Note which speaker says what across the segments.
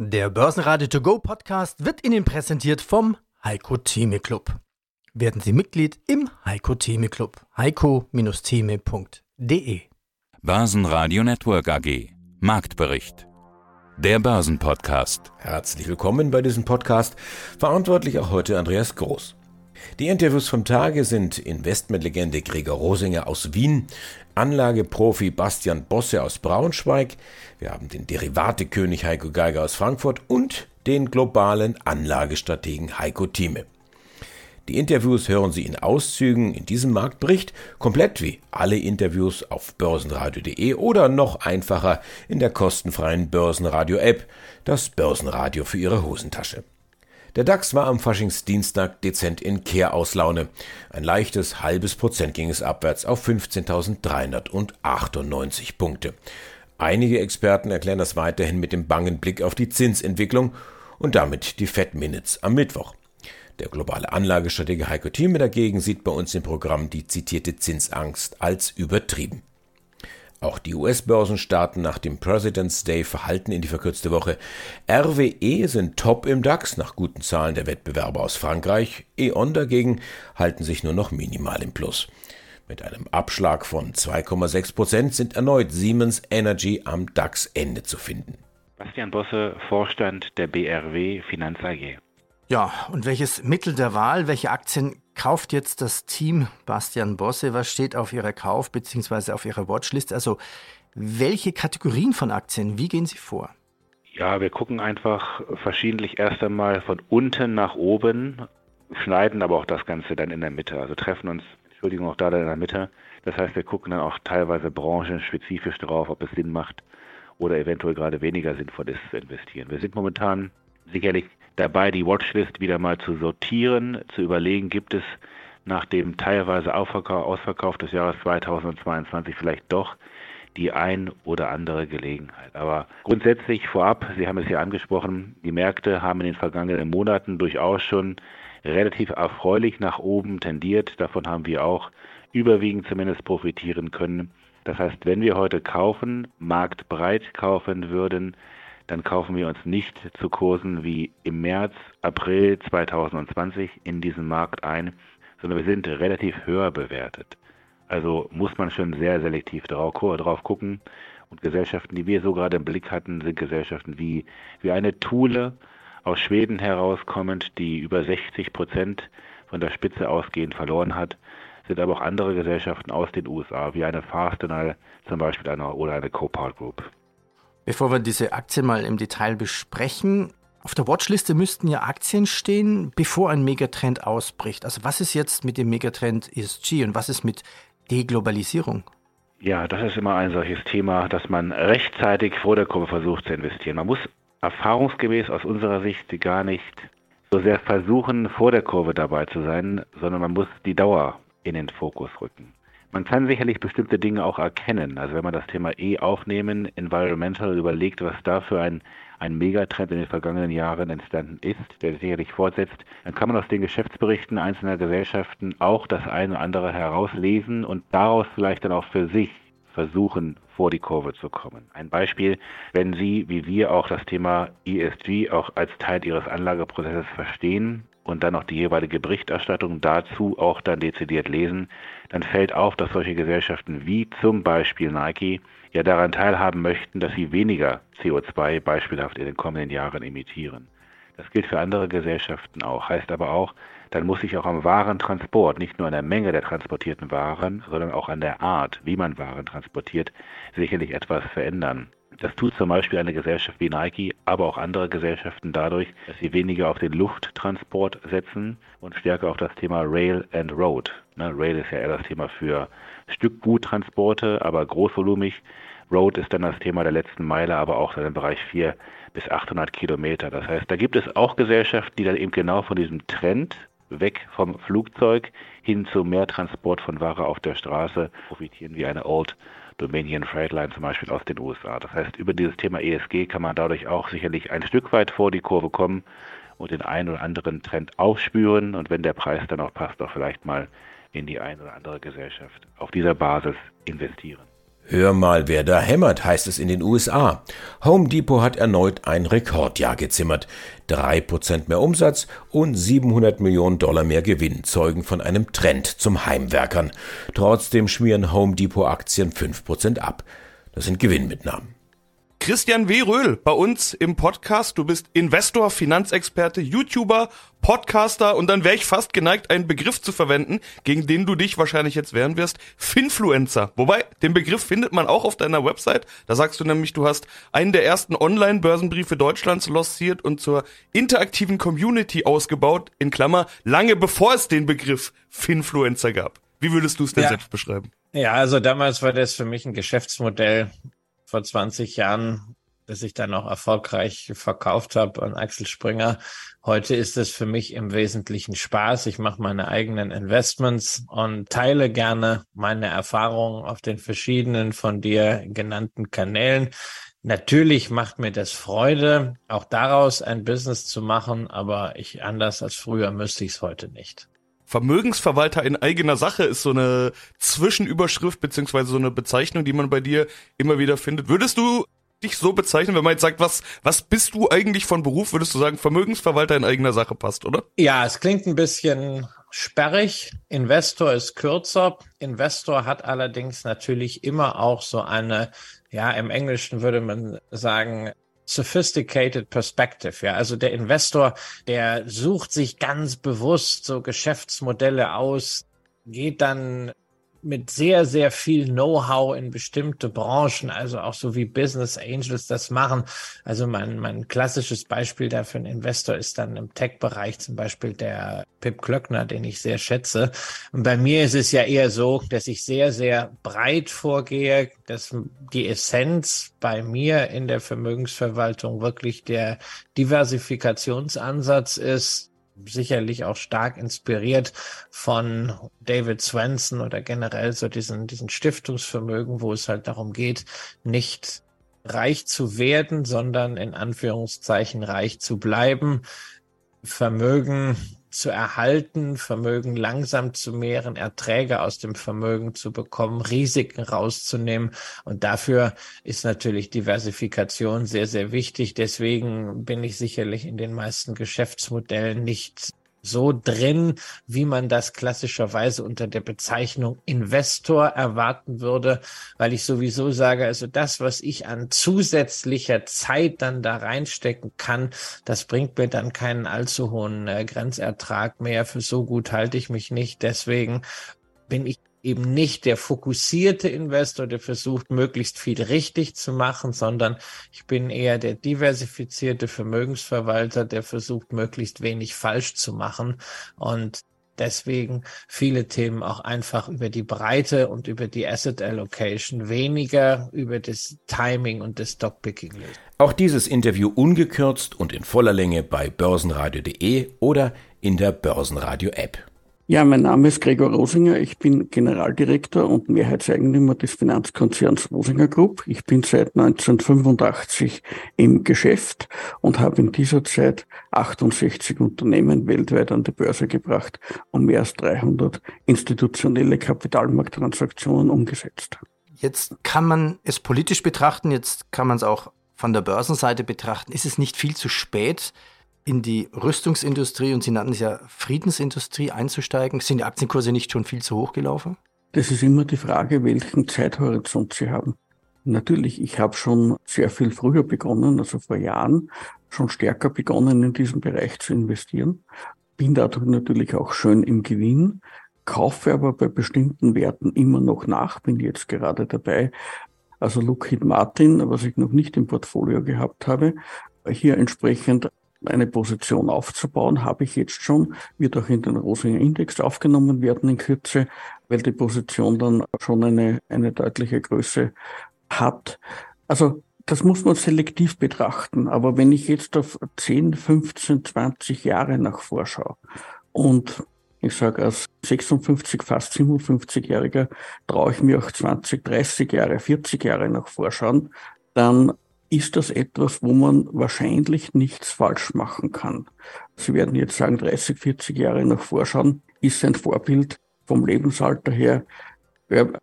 Speaker 1: Der Börsenradio To Go Podcast wird Ihnen präsentiert vom Heiko Theme Club. Werden Sie Mitglied im Heiko Theme Club. heiko-theme.de
Speaker 2: Börsenradio Network AG Marktbericht Der Börsenpodcast
Speaker 3: Herzlich willkommen bei diesem Podcast. Verantwortlich auch heute Andreas Groß. Die Interviews vom Tage sind Investmentlegende Gregor Rosinger aus Wien, Anlageprofi Bastian Bosse aus Braunschweig, wir haben den Derivatekönig Heiko Geiger aus Frankfurt und den globalen Anlagestrategen Heiko Thieme. Die Interviews hören Sie in Auszügen in diesem Marktbericht, komplett wie alle Interviews auf börsenradio.de oder noch einfacher in der kostenfreien Börsenradio-App, das Börsenradio für Ihre Hosentasche. Der DAX war am Faschingsdienstag dezent in Kehrauslaune. Ein leichtes halbes Prozent ging es abwärts auf 15.398 Punkte. Einige Experten erklären das weiterhin mit dem bangen Blick auf die Zinsentwicklung und damit die Fed Minutes am Mittwoch. Der globale Anlagestratege Heiko Thieme dagegen sieht bei uns im Programm die zitierte Zinsangst als übertrieben. Auch die US-Börsen starten nach dem President's Day verhalten in die verkürzte Woche. RWE sind top im DAX nach guten Zahlen der Wettbewerber aus Frankreich. E.ON dagegen halten sich nur noch minimal im Plus. Mit einem Abschlag von 2,6 Prozent sind erneut Siemens Energy am DAX-Ende zu finden.
Speaker 4: Bastian Bosse, Vorstand der BRW Finanz AG.
Speaker 1: Ja, und welches Mittel der Wahl, welche Aktien kauft jetzt das Team Bastian Bosse? Was steht auf Ihrer Kauf- bzw. auf Ihrer Watchlist? Also, welche Kategorien von Aktien, wie gehen Sie vor?
Speaker 4: Ja, wir gucken einfach verschiedentlich erst einmal von unten nach oben, schneiden aber auch das Ganze dann in der Mitte. Also treffen uns, Entschuldigung, auch da dann in der Mitte. Das heißt, wir gucken dann auch teilweise branchenspezifisch drauf, ob es Sinn macht oder eventuell gerade weniger sinnvoll ist zu investieren. Wir sind momentan sicherlich dabei, die Watchlist wieder mal zu sortieren, zu überlegen, gibt es nach dem teilweise Ausverkauf des Jahres 2022 vielleicht doch die ein oder andere Gelegenheit. Aber grundsätzlich vorab, Sie haben es ja angesprochen, die Märkte haben in den vergangenen Monaten durchaus schon relativ erfreulich nach oben tendiert. Davon haben wir auch überwiegend zumindest profitieren können. Das heißt, wenn wir heute kaufen, marktbreit kaufen würden, dann kaufen wir uns nicht zu Kursen wie im März, April 2020 in diesen Markt ein, sondern wir sind relativ höher bewertet. Also muss man schon sehr selektiv drauf, gucken. Und Gesellschaften, die wir so gerade im Blick hatten, sind Gesellschaften wie, wie eine Thule aus Schweden herauskommend, die über 60 Prozent von der Spitze ausgehend verloren hat, sind aber auch andere Gesellschaften aus den USA, wie eine Fastenal zum Beispiel eine, oder eine Copart Group.
Speaker 1: Bevor wir diese Aktien mal im Detail besprechen, auf der Watchliste müssten ja Aktien stehen, bevor ein Megatrend ausbricht. Also was ist jetzt mit dem Megatrend ESG und was ist mit Deglobalisierung?
Speaker 4: Ja, das ist immer ein solches Thema, dass man rechtzeitig vor der Kurve versucht zu investieren. Man muss erfahrungsgemäß aus unserer Sicht gar nicht so sehr versuchen, vor der Kurve dabei zu sein, sondern man muss die Dauer in den Fokus rücken. Man kann sicherlich bestimmte Dinge auch erkennen. Also wenn man das Thema E aufnehmen, Environmental überlegt, was da für ein, ein Megatrend in den vergangenen Jahren entstanden ist, der sicherlich fortsetzt, dann kann man aus den Geschäftsberichten einzelner Gesellschaften auch das eine oder andere herauslesen und daraus vielleicht dann auch für sich versuchen, vor die Kurve zu kommen. Ein Beispiel, wenn Sie, wie wir, auch das Thema ESG auch als Teil Ihres Anlageprozesses verstehen, und dann noch die jeweilige Berichterstattung dazu auch dann dezidiert lesen, dann fällt auf, dass solche Gesellschaften wie zum Beispiel Nike ja daran teilhaben möchten, dass sie weniger CO2 beispielhaft in den kommenden Jahren emittieren. Das gilt für andere Gesellschaften auch, heißt aber auch, dann muss sich auch am Warentransport, nicht nur an der Menge der transportierten Waren, sondern auch an der Art, wie man Waren transportiert, sicherlich etwas verändern. Das tut zum Beispiel eine Gesellschaft wie Nike, aber auch andere Gesellschaften dadurch, dass sie weniger auf den Lufttransport setzen und stärker auf das Thema Rail and Road. Ne, Rail ist ja eher das Thema für Stückguttransporte, aber großvolumig. Road ist dann das Thema der letzten Meile, aber auch dann im Bereich 4 bis 800 Kilometer. Das heißt, da gibt es auch Gesellschaften, die dann eben genau von diesem Trend weg vom Flugzeug hin zu mehr Transport von Ware auf der Straße profitieren, wie eine Old Dominion Freightline zum Beispiel aus den USA. Das heißt, über dieses Thema ESG kann man dadurch auch sicherlich ein Stück weit vor die Kurve kommen und den einen oder anderen Trend aufspüren und wenn der Preis dann auch passt, auch vielleicht mal in die eine oder andere Gesellschaft auf dieser Basis investieren.
Speaker 3: Hör mal, wer da hämmert, heißt es in den USA. Home Depot hat erneut ein Rekordjahr gezimmert. Drei Prozent mehr Umsatz und 700 Millionen Dollar mehr Gewinn zeugen von einem Trend zum Heimwerkern. Trotzdem schmieren Home Depot Aktien fünf Prozent ab. Das sind Gewinnmitnahmen.
Speaker 5: Christian W. Röhl bei uns im Podcast. Du bist Investor, Finanzexperte, YouTuber, Podcaster und dann wäre ich fast geneigt, einen Begriff zu verwenden, gegen den du dich wahrscheinlich jetzt wehren wirst. Finfluencer. Wobei, den Begriff findet man auch auf deiner Website. Da sagst du nämlich, du hast einen der ersten Online-Börsenbriefe Deutschlands lanciert und zur interaktiven Community ausgebaut, in Klammer, lange bevor es den Begriff Finfluencer gab. Wie würdest du es denn ja. selbst beschreiben?
Speaker 6: Ja, also damals war das für mich ein Geschäftsmodell, vor 20 Jahren, das ich dann auch erfolgreich verkauft habe an Axel Springer. Heute ist es für mich im Wesentlichen Spaß. Ich mache meine eigenen Investments und teile gerne meine Erfahrungen auf den verschiedenen von dir genannten Kanälen. Natürlich macht mir das Freude, auch daraus ein Business zu machen, aber ich anders als früher müsste ich es heute nicht.
Speaker 5: Vermögensverwalter in eigener Sache ist so eine Zwischenüberschrift beziehungsweise so eine Bezeichnung, die man bei dir immer wieder findet. Würdest du dich so bezeichnen, wenn man jetzt sagt, was, was bist du eigentlich von Beruf, würdest du sagen, Vermögensverwalter in eigener Sache passt, oder?
Speaker 6: Ja, es klingt ein bisschen sperrig. Investor ist kürzer. Investor hat allerdings natürlich immer auch so eine, ja, im Englischen würde man sagen, sophisticated perspective. Ja, also der Investor, der sucht sich ganz bewusst so Geschäftsmodelle aus, geht dann mit sehr, sehr viel Know-how in bestimmte Branchen, also auch so wie Business Angels das machen. Also mein, mein klassisches Beispiel dafür ein Investor ist dann im Tech-Bereich zum Beispiel der Pip Klöckner, den ich sehr schätze. Und bei mir ist es ja eher so, dass ich sehr, sehr breit vorgehe, dass die Essenz bei mir in der Vermögensverwaltung wirklich der Diversifikationsansatz ist, sicherlich auch stark inspiriert von David Swenson oder generell so diesen, diesen Stiftungsvermögen, wo es halt darum geht, nicht reich zu werden, sondern in Anführungszeichen reich zu bleiben. Vermögen zu erhalten, Vermögen langsam zu mehren, Erträge aus dem Vermögen zu bekommen, Risiken rauszunehmen. Und dafür ist natürlich Diversifikation sehr, sehr wichtig. Deswegen bin ich sicherlich in den meisten Geschäftsmodellen nicht so drin, wie man das klassischerweise unter der Bezeichnung Investor erwarten würde, weil ich sowieso sage, also das, was ich an zusätzlicher Zeit dann da reinstecken kann, das bringt mir dann keinen allzu hohen äh, Grenzertrag mehr. Für so gut halte ich mich nicht. Deswegen bin ich eben nicht der fokussierte Investor, der versucht, möglichst viel richtig zu machen, sondern ich bin eher der diversifizierte Vermögensverwalter, der versucht, möglichst wenig falsch zu machen und deswegen viele Themen auch einfach über die Breite und über die Asset Allocation, weniger über das Timing und das Stockpicking.
Speaker 3: Auch dieses Interview ungekürzt und in voller Länge bei börsenradio.de oder in der Börsenradio App.
Speaker 7: Ja, mein Name ist Gregor Rosinger. Ich bin Generaldirektor und Mehrheitseigentümer des Finanzkonzerns Rosinger Group. Ich bin seit 1985 im Geschäft und habe in dieser Zeit 68 Unternehmen weltweit an die Börse gebracht und mehr als 300 institutionelle Kapitalmarkttransaktionen umgesetzt.
Speaker 1: Jetzt kann man es politisch betrachten, jetzt kann man es auch von der Börsenseite betrachten. Ist es nicht viel zu spät, in die Rüstungsindustrie und Sie nannten es ja Friedensindustrie einzusteigen? Sind die Aktienkurse nicht schon viel zu hoch gelaufen?
Speaker 7: Das ist immer die Frage, welchen Zeithorizont Sie haben. Natürlich, ich habe schon sehr viel früher begonnen, also vor Jahren, schon stärker begonnen, in diesem Bereich zu investieren. Bin dadurch natürlich auch schön im Gewinn, kaufe aber bei bestimmten Werten immer noch nach, bin jetzt gerade dabei, also Lockheed Martin, was ich noch nicht im Portfolio gehabt habe, hier entsprechend eine Position aufzubauen, habe ich jetzt schon, wird auch in den Rosinger Index aufgenommen werden in Kürze, weil die Position dann schon eine, eine deutliche Größe hat. Also das muss man selektiv betrachten. Aber wenn ich jetzt auf 10, 15, 20 Jahre nach vorschaue und ich sage, als 56, fast 57-Jähriger traue ich mir auch 20, 30 Jahre, 40 Jahre nach vorschauen, dann ist das etwas, wo man wahrscheinlich nichts falsch machen kann. Sie werden jetzt sagen, 30, 40 Jahre nach Vorschauen ist ein Vorbild vom Lebensalter her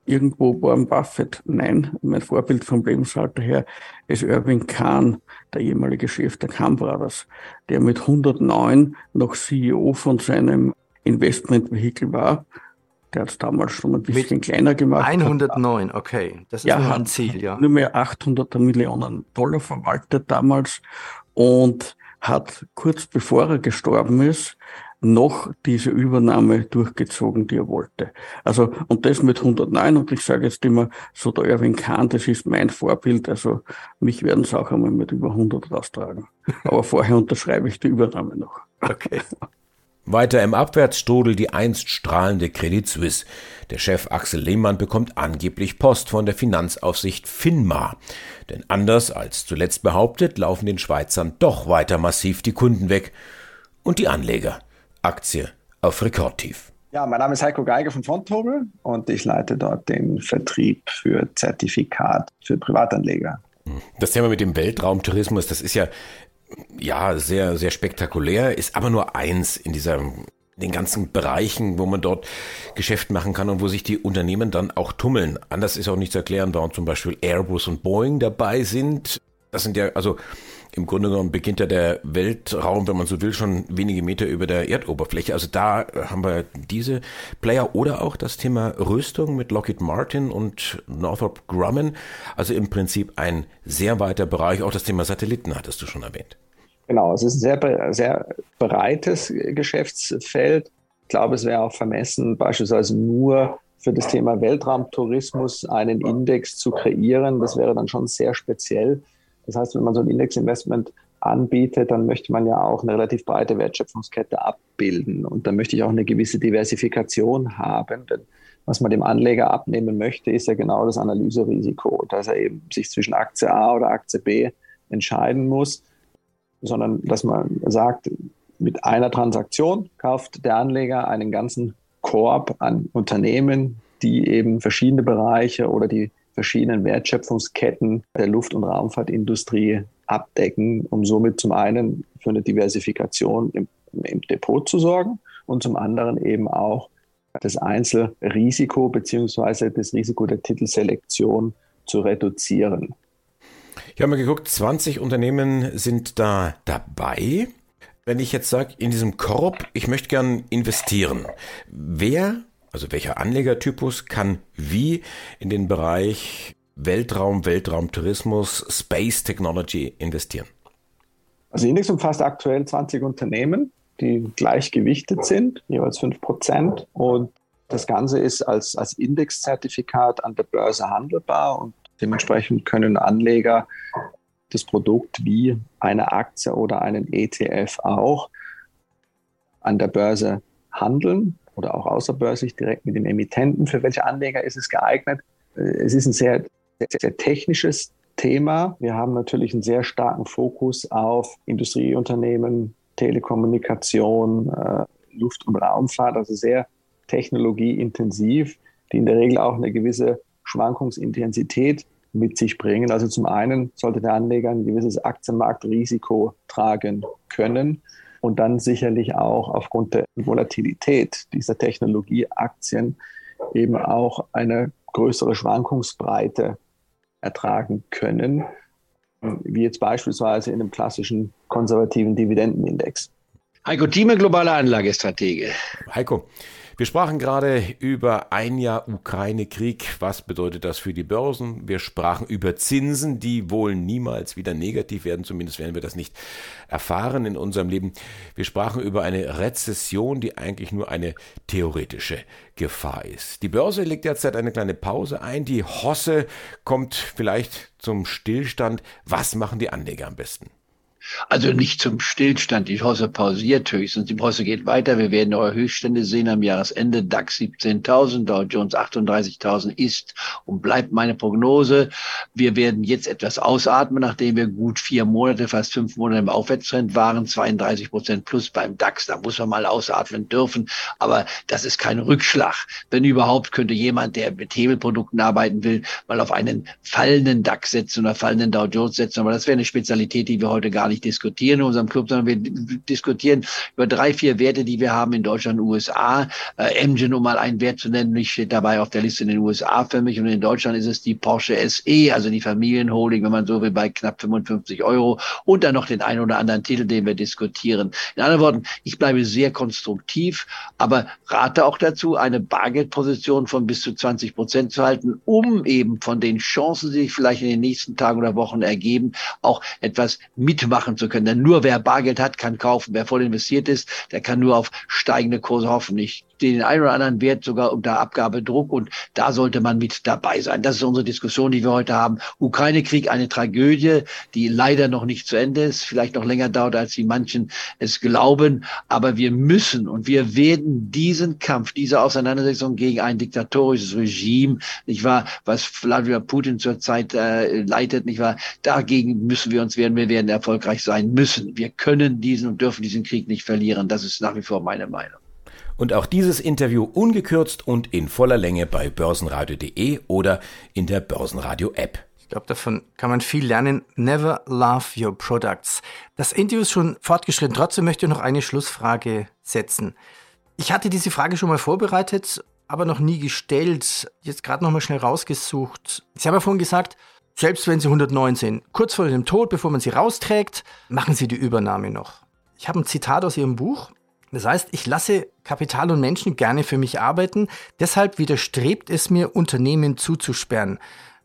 Speaker 7: irgendwo Warren Buffett? Nein, mein Vorbild vom Lebensalter her ist Irving Kahn, der ehemalige Chef der Kahn Brothers, der mit 109 noch CEO von seinem Investmentvehikel war. Der hat es damals schon ein bisschen mit kleiner gemacht.
Speaker 1: 109, okay.
Speaker 7: Das ist ja, ein Ziel, ja. Nur mehr 800 Millionen Dollar verwaltet damals und hat kurz bevor er gestorben ist, noch diese Übernahme durchgezogen, die er wollte. Also, und das mit 109, und ich sage jetzt immer, so der Erwin Kahn, das ist mein Vorbild, also mich werden es auch einmal mit über 100 raustragen. Aber vorher unterschreibe ich die Übernahme noch.
Speaker 3: Okay. Weiter im Abwärtsstrudel die einst strahlende Credit Suisse. Der Chef Axel Lehmann bekommt angeblich Post von der Finanzaufsicht FINMA. Denn anders als zuletzt behauptet, laufen den Schweizern doch weiter massiv die Kunden weg. Und die Anleger. Aktie auf Rekordtief.
Speaker 8: Ja, mein Name ist Heiko Geiger von Fontobel und ich leite dort den Vertrieb für Zertifikat für Privatanleger.
Speaker 3: Das Thema mit dem Weltraumtourismus, das ist ja ja, sehr, sehr spektakulär, ist aber nur eins in dieser den ganzen Bereichen, wo man dort Geschäft machen kann und wo sich die Unternehmen dann auch tummeln. Anders ist auch nicht zu erklären, warum zum Beispiel Airbus und Boeing dabei sind. Das sind ja, also im Grunde genommen beginnt ja der Weltraum, wenn man so will, schon wenige Meter über der Erdoberfläche. Also da haben wir diese Player oder auch das Thema Rüstung mit Lockheed Martin und Northrop Grumman. Also im Prinzip ein sehr weiter Bereich. Auch das Thema Satelliten hattest du schon erwähnt.
Speaker 8: Genau, es ist ein sehr, sehr breites Geschäftsfeld. Ich glaube, es wäre auch vermessen, beispielsweise nur für das Thema Weltraumtourismus einen Index zu kreieren. Das wäre dann schon sehr speziell. Das heißt, wenn man so ein Indexinvestment anbietet, dann möchte man ja auch eine relativ breite Wertschöpfungskette abbilden. Und dann möchte ich auch eine gewisse Diversifikation haben. Denn was man dem Anleger abnehmen möchte, ist ja genau das Analyserisiko, dass er eben sich zwischen Aktie A oder Aktie B entscheiden muss, sondern dass man sagt, mit einer Transaktion kauft der Anleger einen ganzen Korb an Unternehmen, die eben verschiedene Bereiche oder die verschiedenen Wertschöpfungsketten der Luft- und Raumfahrtindustrie abdecken, um somit zum einen für eine Diversifikation im, im Depot zu sorgen und zum anderen eben auch das Einzelrisiko beziehungsweise das Risiko der Titelselektion zu reduzieren.
Speaker 3: Ich habe mal geguckt, 20 Unternehmen sind da dabei. Wenn ich jetzt sage, in diesem Korb, ich möchte gern investieren, wer also welcher Anlegertypus kann wie in den Bereich Weltraum, Weltraumtourismus, Space Technology investieren?
Speaker 8: Also Index umfasst aktuell 20 Unternehmen, die gleichgewichtet sind, jeweils 5 Prozent. Und das Ganze ist als, als Indexzertifikat an der Börse handelbar und dementsprechend können Anleger das Produkt wie eine Aktie oder einen ETF auch an der Börse handeln oder auch außerbörslich direkt mit dem Emittenten. Für welche Anleger ist es geeignet? Es ist ein sehr, sehr, sehr technisches Thema. Wir haben natürlich einen sehr starken Fokus auf Industrieunternehmen, Telekommunikation, äh, Luft- und Raumfahrt, also sehr technologieintensiv, die in der Regel auch eine gewisse Schwankungsintensität mit sich bringen. Also zum einen sollte der Anleger ein gewisses Aktienmarktrisiko tragen können und dann sicherlich auch aufgrund der Volatilität dieser Technologieaktien eben auch eine größere Schwankungsbreite ertragen können, wie jetzt beispielsweise in einem klassischen konservativen Dividendenindex.
Speaker 9: Heiko Thieme, globale Anlagestratege.
Speaker 3: Heiko, wir sprachen gerade über ein Jahr Ukraine-Krieg. Was bedeutet das für die Börsen? Wir sprachen über Zinsen, die wohl niemals wieder negativ werden. Zumindest werden wir das nicht erfahren in unserem Leben. Wir sprachen über eine Rezession, die eigentlich nur eine theoretische Gefahr ist. Die Börse legt derzeit eine kleine Pause ein. Die Hosse kommt vielleicht zum Stillstand. Was machen die Anleger am besten?
Speaker 9: Also nicht zum Stillstand. Die Hosse pausiert höchstens. Die Hosse geht weiter. Wir werden neue Höchststände sehen am Jahresende. DAX 17.000, Dow Jones 38.000 ist und bleibt meine Prognose. Wir werden jetzt etwas ausatmen, nachdem wir gut vier Monate, fast fünf Monate im Aufwärtstrend waren. 32 Prozent plus beim DAX. Da muss man mal ausatmen dürfen. Aber das ist kein Rückschlag. Wenn überhaupt, könnte jemand, der mit Hebelprodukten arbeiten will, mal auf einen fallenden DAX setzen oder fallenden Dow Jones setzen. Aber das wäre eine Spezialität, die wir heute gar nicht nicht diskutieren in unserem Club, sondern wir diskutieren über drei, vier Werte, die wir haben in Deutschland und USA. Äh, Engine, um mal einen Wert zu nennen, ich steht dabei auf der Liste in den USA für mich und in Deutschland ist es die Porsche SE, also die Familienholding, wenn man so will, bei knapp 55 Euro und dann noch den einen oder anderen Titel, den wir diskutieren. In anderen Worten, ich bleibe sehr konstruktiv, aber rate auch dazu, eine Bargeldposition von bis zu 20 Prozent zu halten, um eben von den Chancen, die sich vielleicht in den nächsten Tagen oder Wochen ergeben, auch etwas mitmachen zu können. Denn nur wer Bargeld hat, kann kaufen. Wer voll investiert ist, der kann nur auf steigende Kurse hoffen. Ich den einen oder anderen Wert sogar unter Abgabedruck und da sollte man mit dabei sein. Das ist unsere Diskussion, die wir heute haben. Ukraine-Krieg, eine Tragödie, die leider noch nicht zu Ende ist, vielleicht noch länger dauert, als die manchen es glauben. Aber wir müssen und wir werden diesen Kampf, diese Auseinandersetzung gegen ein diktatorisches Regime, nicht wahr, was Vladimir Putin zurzeit äh, leitet, nicht wahr, dagegen müssen wir uns werden, wir werden erfolgreich sein müssen. Wir können diesen und dürfen diesen Krieg nicht verlieren. Das ist nach wie vor meine Meinung.
Speaker 3: Und auch dieses Interview ungekürzt und in voller Länge bei börsenradio.de oder in der Börsenradio-App.
Speaker 1: Ich glaube, davon kann man viel lernen. Never love your products. Das Interview ist schon fortgeschritten. Trotzdem möchte ich noch eine Schlussfrage setzen. Ich hatte diese Frage schon mal vorbereitet, aber noch nie gestellt. Jetzt gerade noch mal schnell rausgesucht. Sie haben ja vorhin gesagt, selbst wenn Sie 109 sind, kurz vor dem Tod, bevor man Sie rausträgt, machen Sie die Übernahme noch. Ich habe ein Zitat aus Ihrem Buch. Das heißt, ich lasse Kapital und Menschen gerne für mich arbeiten. Deshalb widerstrebt es mir, Unternehmen zuzusperren,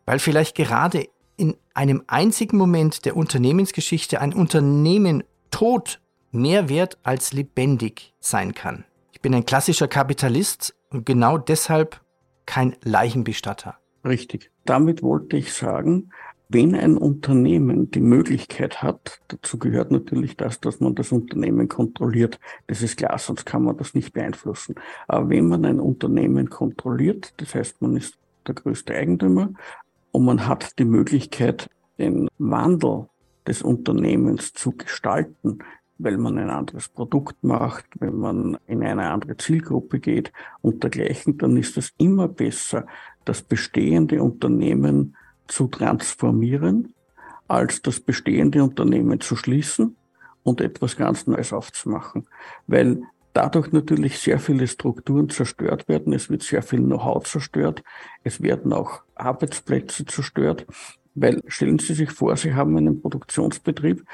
Speaker 1: weil vielleicht gerade in einem einzigen Moment der Unternehmensgeschichte ein Unternehmen tot mehr wert als lebendig sein kann. Ich bin ein klassischer Kapitalist und genau deshalb kein Leichenbestatter.
Speaker 7: Richtig. Damit wollte ich sagen, wenn ein Unternehmen die Möglichkeit hat, dazu gehört natürlich das, dass man das Unternehmen kontrolliert, das ist klar, sonst kann man das nicht beeinflussen. Aber wenn man ein Unternehmen kontrolliert, das heißt, man ist der größte Eigentümer und man hat die Möglichkeit, den Wandel des Unternehmens zu gestalten, weil man ein anderes Produkt macht, wenn man in eine andere Zielgruppe geht und dergleichen, dann ist es immer besser, das bestehende Unternehmen zu transformieren, als das bestehende Unternehmen zu schließen und etwas ganz Neues aufzumachen. Weil dadurch natürlich sehr viele Strukturen zerstört werden. Es wird sehr viel Know-how zerstört. Es werden auch Arbeitsplätze zerstört. Weil stellen Sie sich vor, Sie haben einen Produktionsbetrieb,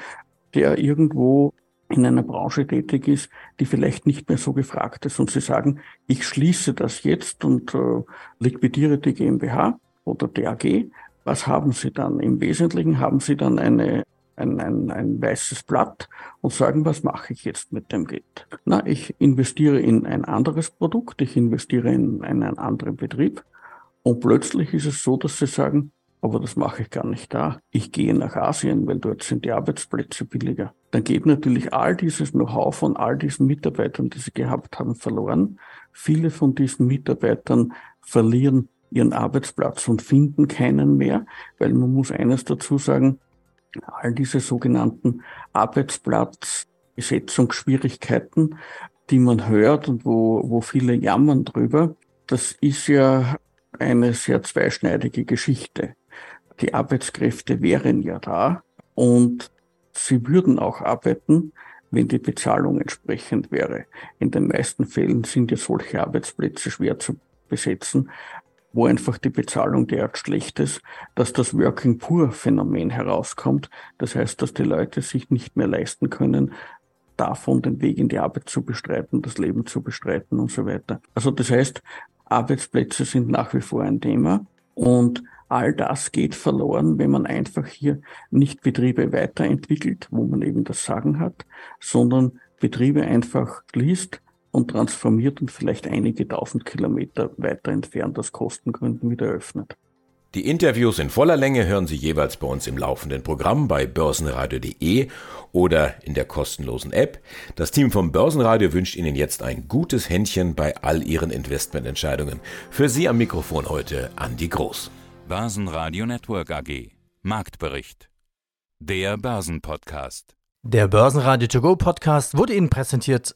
Speaker 7: der irgendwo in einer Branche tätig ist, die vielleicht nicht mehr so gefragt ist. Und Sie sagen, ich schließe das jetzt und äh, liquidiere die GmbH oder DAG, was haben Sie dann? Im Wesentlichen haben Sie dann eine, ein, ein, ein weißes Blatt und sagen, was mache ich jetzt mit dem Geld? Na, ich investiere in ein anderes Produkt, ich investiere in einen anderen Betrieb und plötzlich ist es so, dass Sie sagen, aber das mache ich gar nicht da. Ich gehe nach Asien, weil dort sind die Arbeitsplätze billiger. Dann geht natürlich all dieses Know-how von all diesen Mitarbeitern, die sie gehabt haben, verloren. Viele von diesen Mitarbeitern verlieren ihren Arbeitsplatz und finden keinen mehr, weil man muss eines dazu sagen, all diese sogenannten Arbeitsplatzbesetzungsschwierigkeiten, die man hört und wo, wo viele jammern drüber, das ist ja eine sehr zweischneidige Geschichte. Die Arbeitskräfte wären ja da und sie würden auch arbeiten, wenn die Bezahlung entsprechend wäre. In den meisten Fällen sind ja solche Arbeitsplätze schwer zu besetzen, wo einfach die Bezahlung derart schlecht ist, dass das Working Poor Phänomen herauskommt. Das heißt, dass die Leute sich nicht mehr leisten können, davon den Weg in die Arbeit zu bestreiten, das Leben zu bestreiten und so weiter. Also das heißt, Arbeitsplätze sind nach wie vor ein Thema und all das geht verloren, wenn man einfach hier nicht Betriebe weiterentwickelt, wo man eben das Sagen hat, sondern Betriebe einfach schließt, und transformiert und vielleicht einige tausend Kilometer weiter entfernt aus Kostengründen wieder öffnet.
Speaker 3: Die Interviews in voller Länge hören Sie jeweils bei uns im laufenden Programm bei börsenradio.de oder in der kostenlosen App. Das Team vom Börsenradio wünscht Ihnen jetzt ein gutes Händchen bei all Ihren Investmententscheidungen. Für Sie am Mikrofon heute Andi Groß.
Speaker 2: Börsenradio Network AG. Marktbericht. Der Börsenpodcast.
Speaker 1: Der Börsenradio To Go Podcast wurde Ihnen präsentiert